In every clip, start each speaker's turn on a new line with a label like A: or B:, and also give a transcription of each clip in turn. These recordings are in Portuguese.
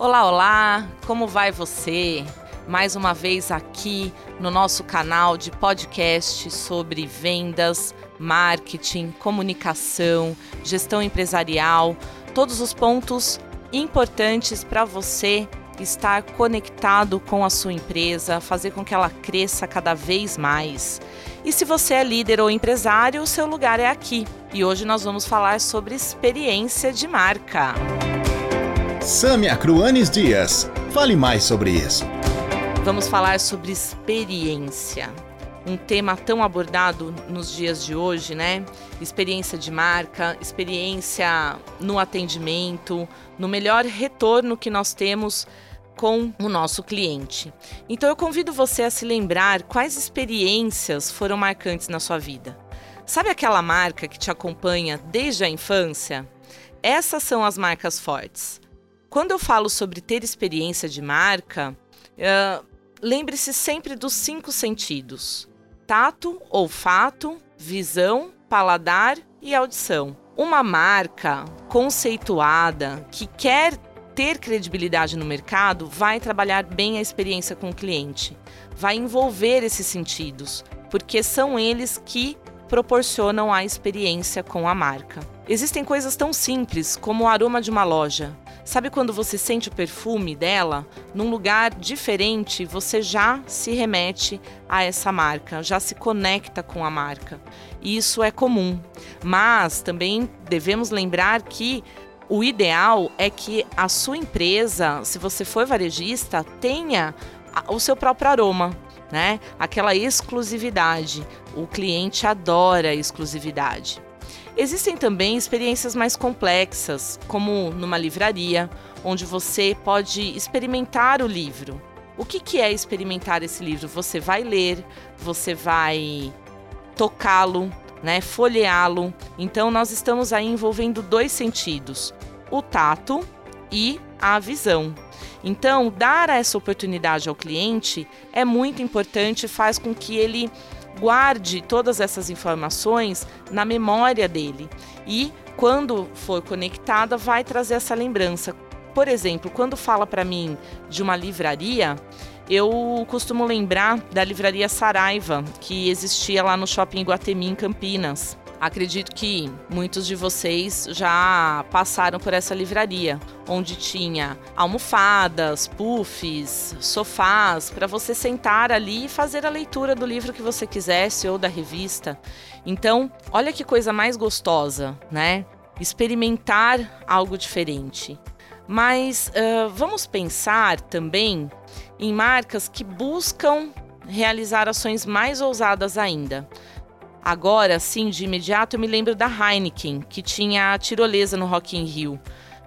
A: Olá, olá! Como vai você? Mais uma vez aqui no nosso canal de podcast sobre vendas, marketing, comunicação, gestão empresarial, todos os pontos importantes para você estar conectado com a sua empresa, fazer com que ela cresça cada vez mais. E se você é líder ou empresário, o seu lugar é aqui. E hoje nós vamos falar sobre experiência de marca.
B: Samia Cruanes Dias. Fale mais sobre isso.
A: Vamos falar sobre experiência. Um tema tão abordado nos dias de hoje, né? Experiência de marca, experiência no atendimento, no melhor retorno que nós temos com o nosso cliente. Então eu convido você a se lembrar quais experiências foram marcantes na sua vida. Sabe aquela marca que te acompanha desde a infância? Essas são as marcas fortes. Quando eu falo sobre ter experiência de marca, uh, lembre-se sempre dos cinco sentidos: tato, olfato, visão, paladar e audição. Uma marca conceituada que quer ter credibilidade no mercado vai trabalhar bem a experiência com o cliente, vai envolver esses sentidos, porque são eles que proporcionam a experiência com a marca. Existem coisas tão simples como o aroma de uma loja, Sabe quando você sente o perfume dela? Num lugar diferente, você já se remete a essa marca, já se conecta com a marca. E isso é comum. Mas também devemos lembrar que o ideal é que a sua empresa, se você for varejista, tenha o seu próprio aroma, né? Aquela exclusividade. O cliente adora exclusividade. Existem também experiências mais complexas, como numa livraria, onde você pode experimentar o livro. O que, que é experimentar esse livro? Você vai ler, você vai tocá-lo, né, folheá-lo. Então nós estamos aí envolvendo dois sentidos: o tato e a visão. Então, dar essa oportunidade ao cliente é muito importante, faz com que ele guarde todas essas informações na memória dele e quando for conectada vai trazer essa lembrança. Por exemplo, quando fala para mim de uma livraria, eu costumo lembrar da livraria Saraiva, que existia lá no Shopping Guatemi em Campinas. Acredito que muitos de vocês já passaram por essa livraria, onde tinha almofadas, puffs, sofás, para você sentar ali e fazer a leitura do livro que você quisesse ou da revista. Então, olha que coisa mais gostosa, né? Experimentar algo diferente. Mas uh, vamos pensar também em marcas que buscam realizar ações mais ousadas ainda. Agora, sim, de imediato, eu me lembro da Heineken, que tinha a tirolesa no Rock in Rio.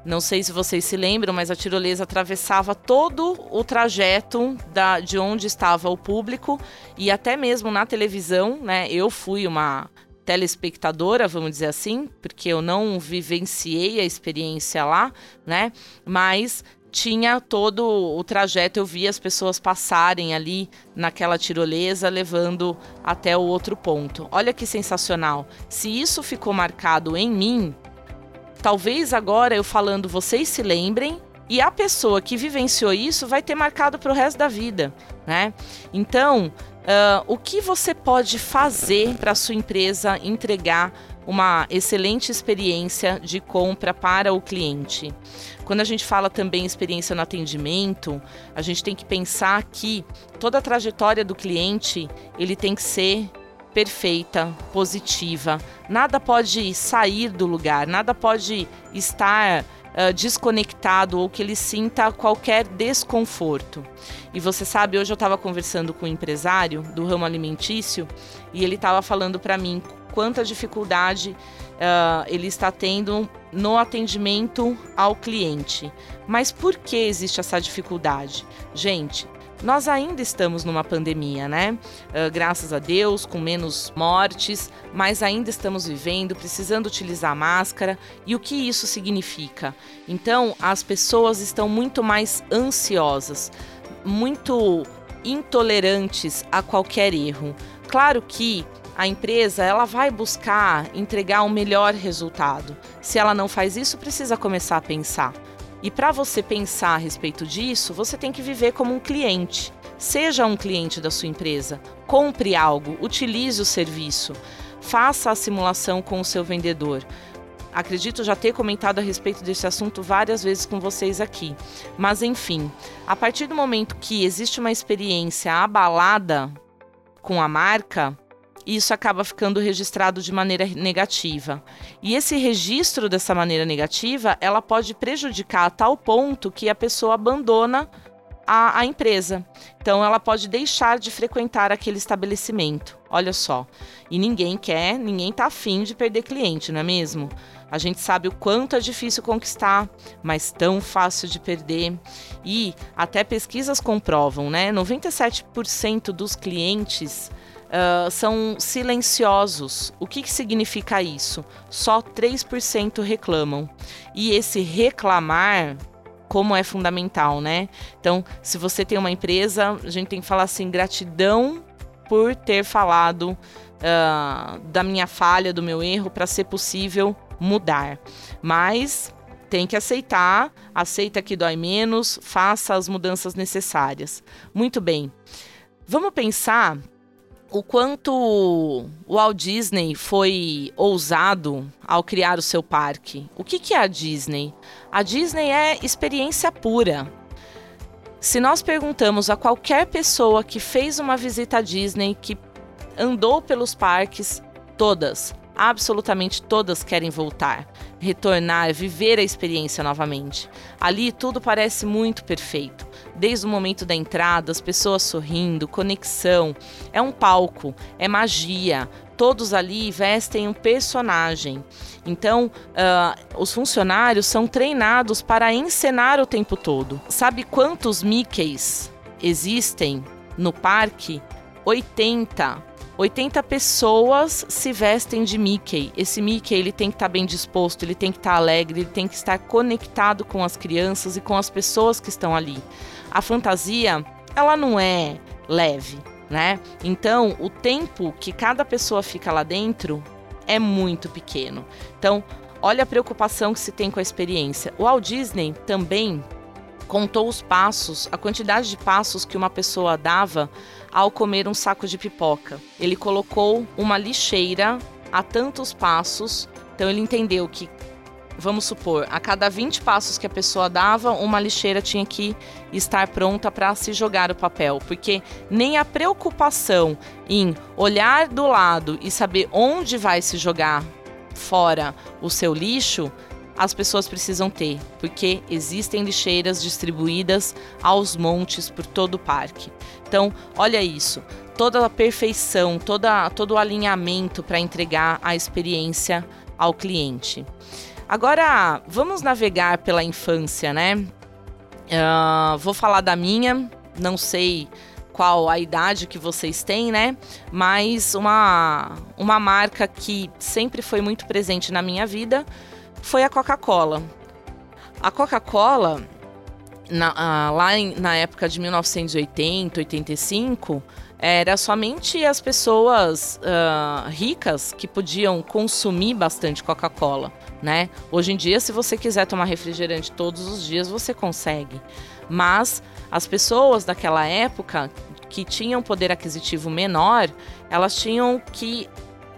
A: Não sei se vocês se lembram, mas a tirolesa atravessava todo o trajeto da, de onde estava o público e até mesmo na televisão, né? Eu fui uma telespectadora, vamos dizer assim, porque eu não vivenciei a experiência lá, né? Mas tinha todo o trajeto, eu via as pessoas passarem ali naquela tirolesa, levando até o outro ponto. Olha que sensacional. Se isso ficou marcado em mim, talvez agora eu falando vocês se lembrem e a pessoa que vivenciou isso vai ter marcado para o resto da vida, né? Então, uh, o que você pode fazer para sua empresa entregar uma excelente experiência de compra para o cliente. Quando a gente fala também experiência no atendimento, a gente tem que pensar que toda a trajetória do cliente ele tem que ser perfeita, positiva. Nada pode sair do lugar, nada pode estar uh, desconectado ou que ele sinta qualquer desconforto. E você sabe, hoje eu estava conversando com um empresário do ramo alimentício e ele estava falando para mim quanta dificuldade uh, ele está tendo no atendimento ao cliente. Mas por que existe essa dificuldade? Gente, nós ainda estamos numa pandemia, né? Uh, graças a Deus, com menos mortes, mas ainda estamos vivendo, precisando utilizar máscara. E o que isso significa? Então, as pessoas estão muito mais ansiosas, muito intolerantes a qualquer erro. Claro que a empresa ela vai buscar entregar um melhor resultado. Se ela não faz isso, precisa começar a pensar E para você pensar a respeito disso, você tem que viver como um cliente. Seja um cliente da sua empresa, compre algo, utilize o serviço, faça a simulação com o seu vendedor. Acredito já ter comentado a respeito desse assunto várias vezes com vocês aqui. Mas enfim, a partir do momento que existe uma experiência abalada com a marca, isso acaba ficando registrado de maneira negativa. E esse registro dessa maneira negativa, ela pode prejudicar a tal ponto que a pessoa abandona a, a empresa. Então, ela pode deixar de frequentar aquele estabelecimento. Olha só. E ninguém quer, ninguém tá afim de perder cliente, não é mesmo? A gente sabe o quanto é difícil conquistar, mas tão fácil de perder. E até pesquisas comprovam, né? 97% dos clientes uh, são silenciosos. O que, que significa isso? Só 3% reclamam. E esse reclamar como é fundamental, né? Então, se você tem uma empresa, a gente tem que falar assim: gratidão por ter falado uh, da minha falha, do meu erro, para ser possível mudar. Mas tem que aceitar, aceita que dói menos, faça as mudanças necessárias. Muito bem. Vamos pensar o quanto o Walt Disney foi ousado ao criar o seu parque. O que, que é a Disney? A Disney é experiência pura. Se nós perguntamos a qualquer pessoa que fez uma visita à Disney, que andou pelos parques, todas, absolutamente todas querem voltar, retornar, viver a experiência novamente. Ali tudo parece muito perfeito desde o momento da entrada, as pessoas sorrindo, conexão. É um palco, é magia. Todos ali vestem um personagem. Então, uh, os funcionários são treinados para encenar o tempo todo. Sabe quantos Mickeys existem no parque? 80. 80 pessoas se vestem de Mickey. Esse Mickey ele tem que estar tá bem disposto, ele tem que estar tá alegre, ele tem que estar conectado com as crianças e com as pessoas que estão ali. A fantasia, ela não é leve, né? Então, o tempo que cada pessoa fica lá dentro é muito pequeno. Então, olha a preocupação que se tem com a experiência. O Walt Disney também contou os passos, a quantidade de passos que uma pessoa dava ao comer um saco de pipoca. Ele colocou uma lixeira a tantos passos, então ele entendeu que vamos supor, a cada 20 passos que a pessoa dava, uma lixeira tinha que estar pronta para se jogar o papel, porque nem a preocupação em olhar do lado e saber onde vai se jogar fora o seu lixo as pessoas precisam ter, porque existem lixeiras distribuídas aos montes por todo o parque. Então, olha isso, toda a perfeição, toda, todo o alinhamento para entregar a experiência ao cliente. Agora, vamos navegar pela infância, né? Uh, vou falar da minha, não sei qual a idade que vocês têm, né? Mas uma, uma marca que sempre foi muito presente na minha vida foi a Coca-Cola. A Coca-Cola, na, lá em, na época de 1980, 85, era somente as pessoas uh, ricas que podiam consumir bastante Coca-Cola, né? Hoje em dia, se você quiser tomar refrigerante todos os dias, você consegue. Mas as pessoas daquela época que tinham poder aquisitivo menor, elas tinham que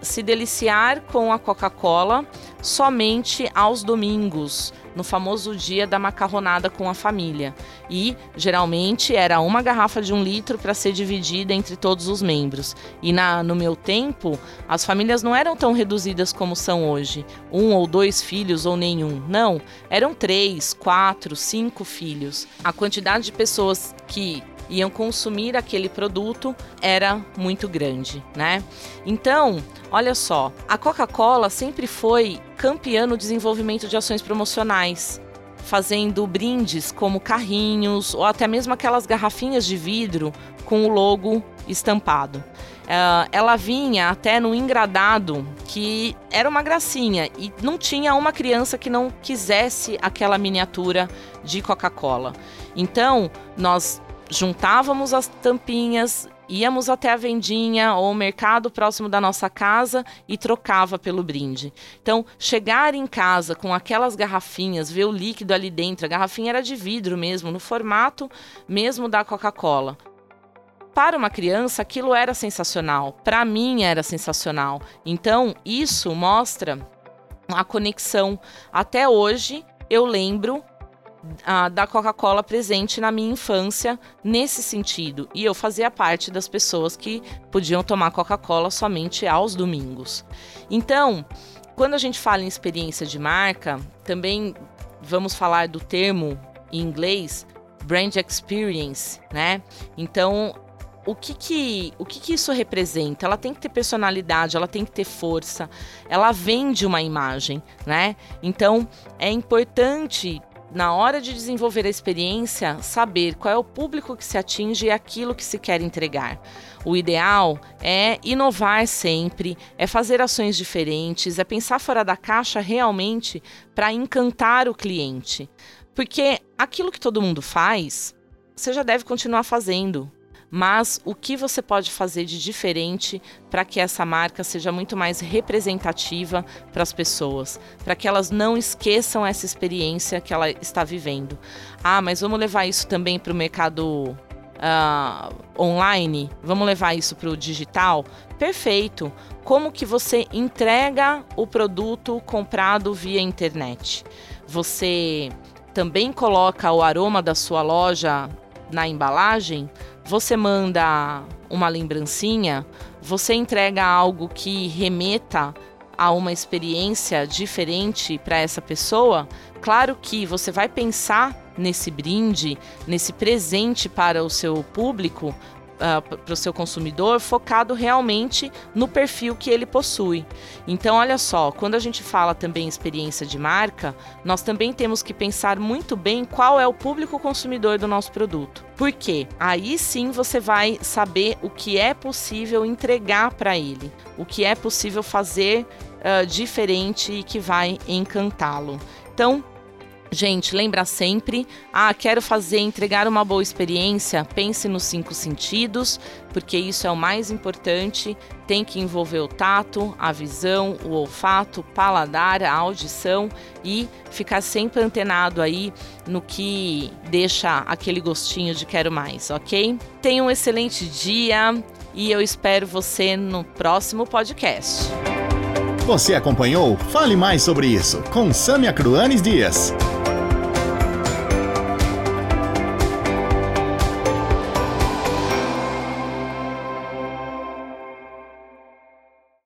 A: se deliciar com a Coca-Cola somente aos domingos, no famoso dia da macarronada com a família. E geralmente era uma garrafa de um litro para ser dividida entre todos os membros. E na, no meu tempo, as famílias não eram tão reduzidas como são hoje. Um ou dois filhos ou nenhum. Não, eram três, quatro, cinco filhos. A quantidade de pessoas que iam consumir aquele produto era muito grande, né? Então, olha só, a Coca-Cola sempre foi campeã no desenvolvimento de ações promocionais, fazendo brindes como carrinhos ou até mesmo aquelas garrafinhas de vidro com o logo estampado. Uh, ela vinha até no engradado que era uma gracinha e não tinha uma criança que não quisesse aquela miniatura de Coca-Cola. Então, nós juntávamos as tampinhas íamos até a vendinha ou o mercado próximo da nossa casa e trocava pelo brinde. Então, chegar em casa com aquelas garrafinhas, ver o líquido ali dentro, a garrafinha era de vidro mesmo, no formato mesmo da Coca-Cola. Para uma criança, aquilo era sensacional. Para mim, era sensacional. Então, isso mostra a conexão. Até hoje, eu lembro a, da Coca-Cola presente na minha infância nesse sentido. E eu fazia parte das pessoas que podiam tomar Coca-Cola somente aos domingos. Então, quando a gente fala em experiência de marca, também vamos falar do termo em inglês brand experience, né? Então, o que que, o que que isso representa? Ela tem que ter personalidade, ela tem que ter força, ela vende uma imagem, né? Então, é importante na hora de desenvolver a experiência, saber qual é o público que se atinge e aquilo que se quer entregar. O ideal é inovar sempre, é fazer ações diferentes, é pensar fora da caixa realmente para encantar o cliente. Porque aquilo que todo mundo faz, você já deve continuar fazendo mas o que você pode fazer de diferente para que essa marca seja muito mais representativa para as pessoas, para que elas não esqueçam essa experiência que ela está vivendo. Ah, mas vamos levar isso também para o mercado Uh, online, vamos levar isso para o digital? Perfeito. Como que você entrega o produto comprado via internet? Você também coloca o aroma da sua loja na embalagem? Você manda uma lembrancinha, você entrega algo que remeta a uma experiência diferente para essa pessoa, claro que você vai pensar nesse brinde, nesse presente para o seu público, uh, para o seu consumidor focado realmente no perfil que ele possui. Então, olha só, quando a gente fala também experiência de marca, nós também temos que pensar muito bem qual é o público consumidor do nosso produto. Porque aí sim você vai saber o que é possível entregar para ele, o que é possível fazer uh, diferente e que vai encantá-lo. Então, Gente, lembra sempre, ah, quero fazer, entregar uma boa experiência, pense nos cinco sentidos, porque isso é o mais importante. Tem que envolver o tato, a visão, o olfato, o paladar, a audição e ficar sempre antenado aí no que deixa aquele gostinho de quero mais, ok? Tenha um excelente dia e eu espero você no próximo podcast.
B: Você acompanhou Fale Mais sobre isso com Samia Cruanes Dias.